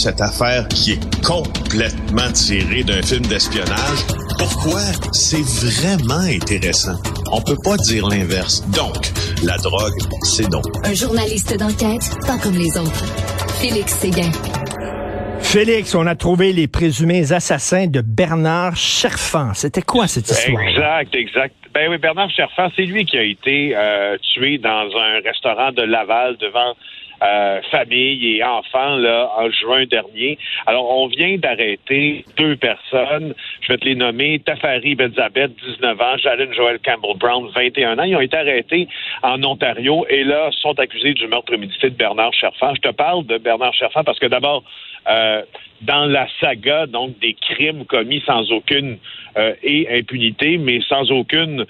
cette affaire qui est complètement tirée d'un film d'espionnage. Pourquoi? C'est vraiment intéressant? On peut pas dire l'inverse. Donc, la drogue, c'est donc. Un journaliste d'enquête, pas comme les autres. Félix Séguin. Félix, on a trouvé les présumés assassins de Bernard Cherfan. C'était quoi cette histoire? Exact, exact. Ben oui, Bernard Cherfan, c'est lui qui a été euh, tué dans un restaurant de Laval devant euh, famille et enfants là, en juin dernier. Alors, on vient d'arrêter deux personnes. Je vais te les nommer. Tafari Benzabeth, 19 ans, Jalen Joel Campbell Brown, 21 ans. Ils ont été arrêtés en Ontario et là sont accusés du meurtre médité de Bernard Cherfan. Je te parle de Bernard Cherfan parce que d'abord, euh, dans la saga donc des crimes commis sans aucune euh, et impunité, mais sans aucune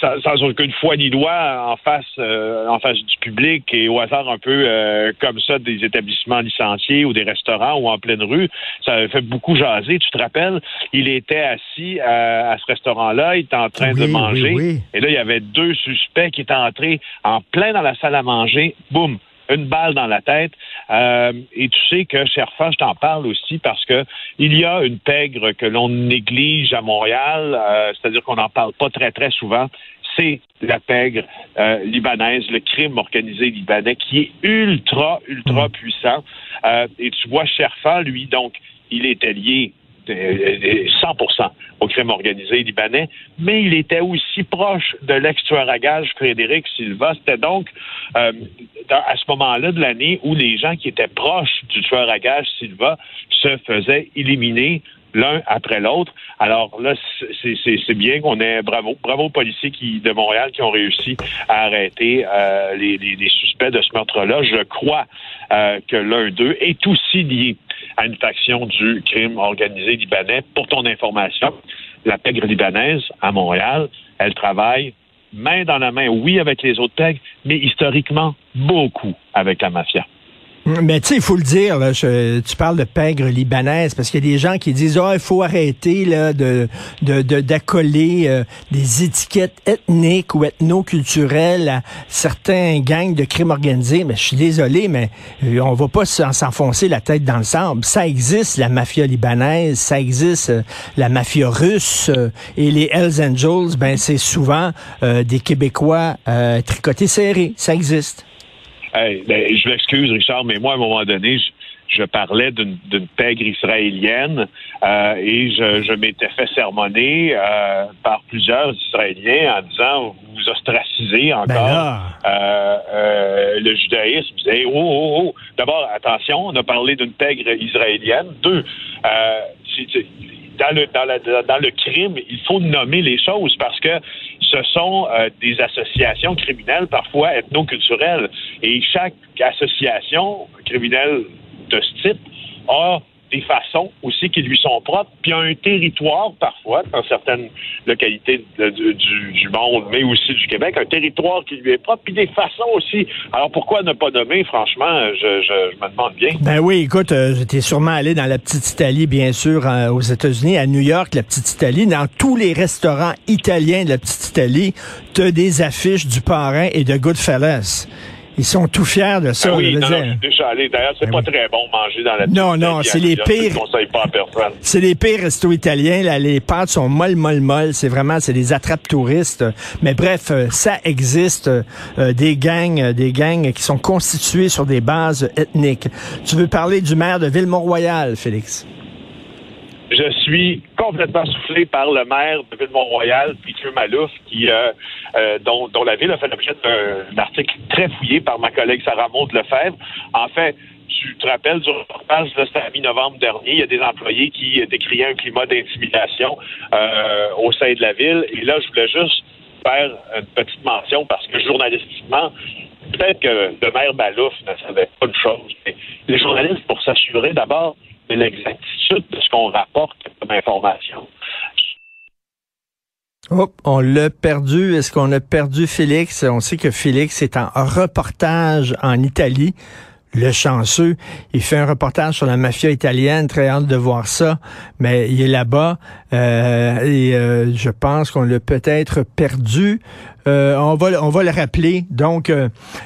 sans, aucune foi ni loi en face euh, en face du public et au hasard un peu euh, comme ça des établissements licenciés ou des restaurants ou en pleine rue. Ça fait beaucoup jaser. Tu te rappelles, il était assis à, ce restaurant-là, il était en train de manger. Et là, il y avait deux suspects qui étaient entrés en plein dans la salle à manger. Boum! Une balle dans la tête. Euh, et tu sais que, Cherfa, je t'en parle aussi parce que il y a une pègre que l'on néglige à Montréal, euh, c'est-à-dire qu'on n'en parle pas très, très souvent. C'est la pègre euh, libanaise, le crime organisé libanais qui est ultra, ultra mm. puissant. et tu vois, Cherfa, lui, donc, il était lié 100% au crime organisé libanais, mais il était aussi proche de l'ex-tueur à gage Frédéric Silva. C'était donc euh, à ce moment-là de l'année où les gens qui étaient proches du tueur à gage Silva se faisaient éliminer l'un après l'autre. Alors là, c'est bien qu'on ait bravo, bravo aux policiers de Montréal qui ont réussi à arrêter euh, les, suspects de ce meurtre-là. Je crois euh, que l'un d'eux est aussi lié à une faction du crime organisé libanais. Pour ton information, la pègre libanaise à Montréal, elle travaille main dans la main, oui, avec les autres pègres, mais historiquement, beaucoup avec la mafia. Mais tu sais, il faut le dire, là, tu parles de pègre libanaise, parce qu'il y a des gens qui disent Ah, il faut arrêter là, de, d'accoler euh, des étiquettes ethniques ou ethno-culturelles à certains gangs de crimes organisés. Mais je suis désolé, mais euh, on va pas s'enfoncer la tête dans le sable. Ça existe, la mafia libanaise, ça existe, euh, la mafia russe et les Hells Angels, ben c'est souvent des Québécois tricotés serrés. Ça existe. Hey, ben, je m'excuse, Richard, mais moi, à un moment donné, je, parlais d'une pègre israélienne euh, et je, je m'étais fait sermonner euh, par plusieurs Israéliens en disant vous ostracisez encore ben euh, euh, le judaïsme. Vous disais, oh, oh, oh. D'abord, attention, on a parlé d'une pègre israélienne. Deux, euh, dans le, dans, la, dans le crime, il faut nommer les choses parce que ce sont euh, des associations criminelles, parfois ethno-culturelles. Et chaque association criminelle de ce type a des façons aussi qui lui sont propres, puis un territoire parfois, dans certaines localités du, monde, mais aussi du Québec, un territoire qui lui est propre, puis des façons aussi. Alors pourquoi ne pas nommer, franchement, je, me demande bien. Ben oui, écoute, euh, j'étais sûrement allé dans la petite Italie, bien sûr, aux États-Unis, à New York, la petite Italie, dans tous les restaurants italiens de la petite Italie, tu as des affiches du parrain et de Goodfellas. Ils sont tout fiers de ça. Ah oui, non, je suis déjà allé. D'ailleurs, c'est ben pas très bon manger dans la Non, non, c'est les pires. C'est les pires restos italiens. Là, les pâtes sont molles, molles, molles. C'est vraiment, c'est des attrapes touristes. Mais bref, euh, ça existe. Euh, des gangs, euh, des gangs qui sont constitués sur des bases ethniques. Tu veux parler du maire de Ville-Mont-Royal, Félix? Je suis complètement soufflé par le maire de Ville-Mont-Royal, Peter Malouf, euh, euh, dont, la ville a fait l'objet d'un article très fouillé par ma collègue Sarah Maud Lefebvre. En fait, tu te rappelles du reportage, c'était à mi-novembre dernier, il y a des employés qui décriaient un climat d'intimidation euh, au sein de la ville. Et là, je voulais juste faire une petite mention parce que journalistiquement, peut-être que le maire Malouf ne savait pas de chose. Mais les journalistes, pour s'assurer d'abord de l'exactitude de ce qu'on rapporte comme information. Oh, on l'a perdu. Est-ce qu'on a perdu Félix? On sait que Félix est en reportage en Italie. Le chanceux, il fait un reportage sur la mafia italienne, très hâte de voir ça, mais il est là-bas euh, et euh, je pense qu'on l'a peut-être perdu. Euh, on va on va le rappeler. Donc,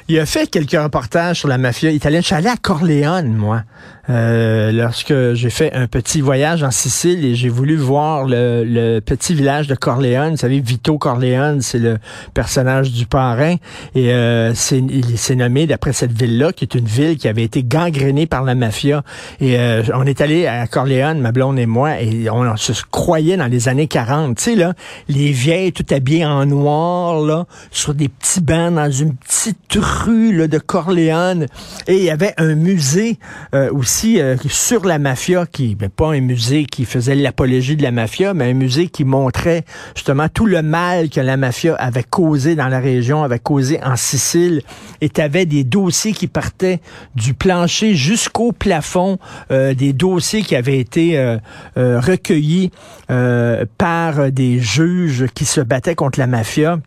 il a fait quelques reportages sur la mafia italienne. Je suis allé à Corleone, moi, euh, lorsque j'ai fait un petit voyage en Sicile et j'ai voulu voir le, le, petit village de Corleone. Vous savez, Vito Corleone, c'est le personnage du parrain. Et c'est, il s'est nommé d'après cette ville-là, qui est une ville qui avait été gangrénée par la mafia. Et on est allé à Corleone, ma blonde et moi, et on, se croyait dans les années 40. Tu sais, là, les vieilles tout habillées en noir, sur des petits bancs dans une petite rue de Corleone. Et il y avait un musée euh, euh, sur la mafia, qui mais pas un musée qui faisait l'apologie de la mafia, mais un musée qui montrait justement tout le mal que la mafia avait causé dans la région, avait causé en Sicile. Et tu avais des dossiers qui partaient du plancher jusqu'au plafond, euh, des dossiers qui avaient été recueillis par des juges qui se battaient contre la mafia.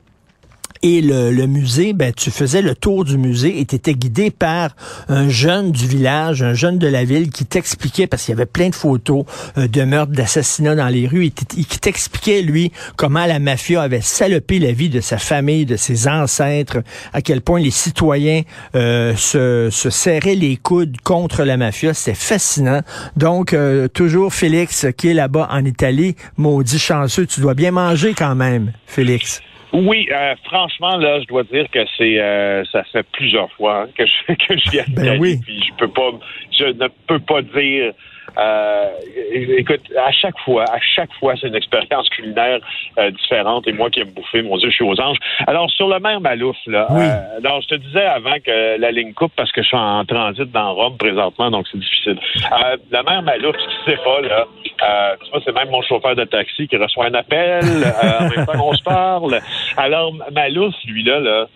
Et le, musée, ben, tu faisais le tour du musée et tu guidé par un jeune du village, un jeune de la ville qui t'expliquait, parce qu'il y avait plein de photos euh, de meurtres, d'assassinats dans les rues, et qui t'expliquait, lui, comment la mafia avait salopé la vie de sa famille, de ses ancêtres, à quel point les citoyens euh, se, se, serraient les coudes contre la mafia. C'était fascinant. Donc, euh, toujours Félix qui est là-bas en Italie, maudit chanceux, tu dois bien manger quand même, Félix. Oui, euh, franchement, là, je dois dire que c'est euh, ça fait plusieurs fois hein, que je que je viens ben oui. puis je peux pas je ne peux pas dire euh, écoute, à chaque fois, à chaque fois, c'est une expérience culinaire euh, différente. Et moi qui aime bouffer, mon Dieu, je suis aux anges. Alors, sur le maire Malouf, là, euh, alors, je te disais avant que la ligne coupe parce que je suis en transit dans Rome présentement, donc c'est difficile. Euh, la mère Malouf, ce qui sait pas, là, euh, c'est même mon chauffeur de taxi qui reçoit un appel euh, en même temps qu'on se parle. Alors, Malouf, lui, là, là,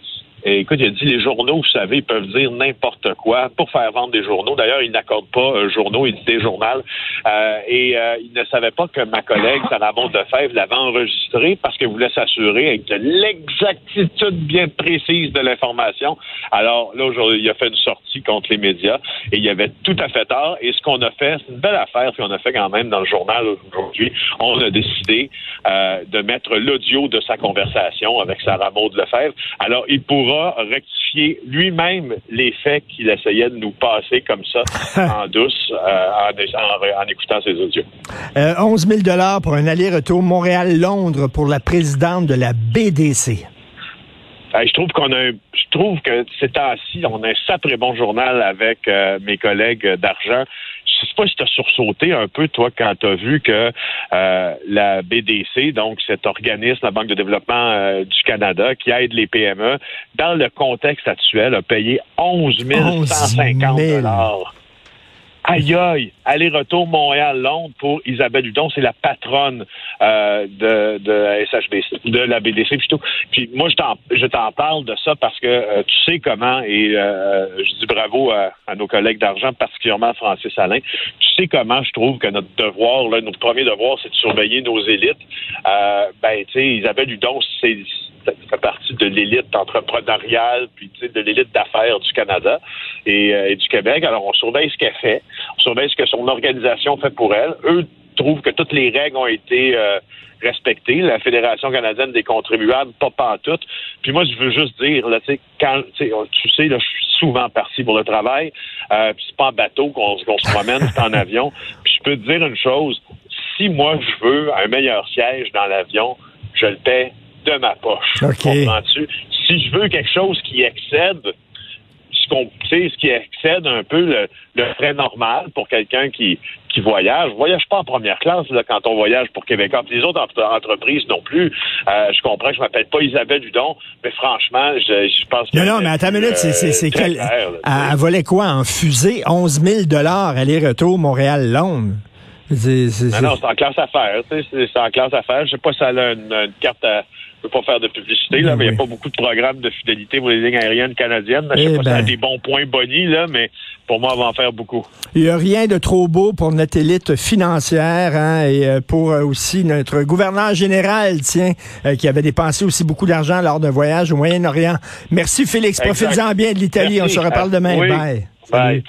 écoute, il a dit les journaux, vous savez, ils peuvent dire n'importe quoi pour faire vendre des journaux. D'ailleurs, il n'accorde pas un journaux, il dit des journaux. Euh, et euh, il ne savait pas que ma collègue, Sarah Fèvre, l'avait enregistré parce qu'elle voulait s'assurer avec de l'exactitude bien précise de l'information. Alors là, aujourd'hui, il a fait une sortie contre les médias et il avait tout à fait tort. Et ce qu'on a fait, c'est une belle affaire, puis on a fait quand même dans le journal aujourd'hui. On a décidé euh, de mettre l'audio de sa conversation avec Sarah Maud Lefebvre. Alors, il pourra rectifier lui-même les faits qu'il essayait de nous passer comme ça en douce euh, en, écoutant ses audios. 11 000 pour un aller-retour Montréal-Londres pour la présidente de la BDC. Je trouve qu'on a je trouve que ces temps-ci, on a un sacré bon journal avec euh, mes collègues d'argent. Je sais pas si tu as sursauté un peu, toi, quand tu as vu que euh, la BDC, donc cet organisme, la Banque de développement euh, du Canada, qui aide les PME, dans le contexte actuel, a payé 11 150 dollars Aïe aïe, aller-retour Montréal-Londres pour Isabelle Hudon, c'est la patronne euh, de, de SHBC, de la BDC plutôt. Puis moi, je t'en, parle de ça parce que euh, tu sais comment, et euh, je dis bravo à, nos collègues d'argent, particulièrement Francis Alain, tu sais comment je trouve que notre devoir, là, notre premier devoir, c'est de surveiller nos élites. ben, tu sais, Isabelle Hudon, c'est fait partie de l'élite entrepreneuriale, puis de l'élite d'affaires du Canada et, du Québec. Alors, on surveille ce qu'elle fait on surveille ce que son organisation fait pour elle. Eux trouvent que toutes les règles ont été euh, respectées. La Fédération canadienne des contribuables, pas toutes. Puis moi, je veux juste dire, là, quand, tu sais, là, je suis souvent parti pour le travail. Euh, puis c'est pas en bateau qu'on se promène, c'est en avion. Puis je peux te dire une chose. Si moi, je veux un meilleur siège dans l'avion, je le paie de ma poche. Comprends-tu? Si je veux quelque chose qui excède ce qui excède un peu le, frais normal pour quelqu'un qui, qui voyage. Je voyage pas en première classe quand on voyage pour Québécois. les autres entreprises non plus. Euh, je comprends que je m'appelle pas Isabelle Hudon, mais franchement, je, pense que... Non, non, mais attends une minute, c'est quel... elle, volait quoi en fusée? 11 000 aller-retour Montréal-Londres? Non, non, c'est en classe affaires. C'est en classe affaires. Je sais pas si elle a une, carte à je peux pas faire de publicité, là, mais il n'y a pas beaucoup de programmes de fidélité pour les lignes aériennes canadiennes. Je sais eh pas si elle a ben. des bons points bonnies, là, mais pour moi, elle va en faire beaucoup. Il n'y a rien de trop beau pour notre élite financière hein, et euh, pour euh, aussi notre gouverneur général, tiens, euh, qui avait dépensé aussi beaucoup d'argent lors d'un voyage au Moyen-Orient. Merci, Félix. Profite-en bien de l'Italie. On se reparle demain. Bye. Bye.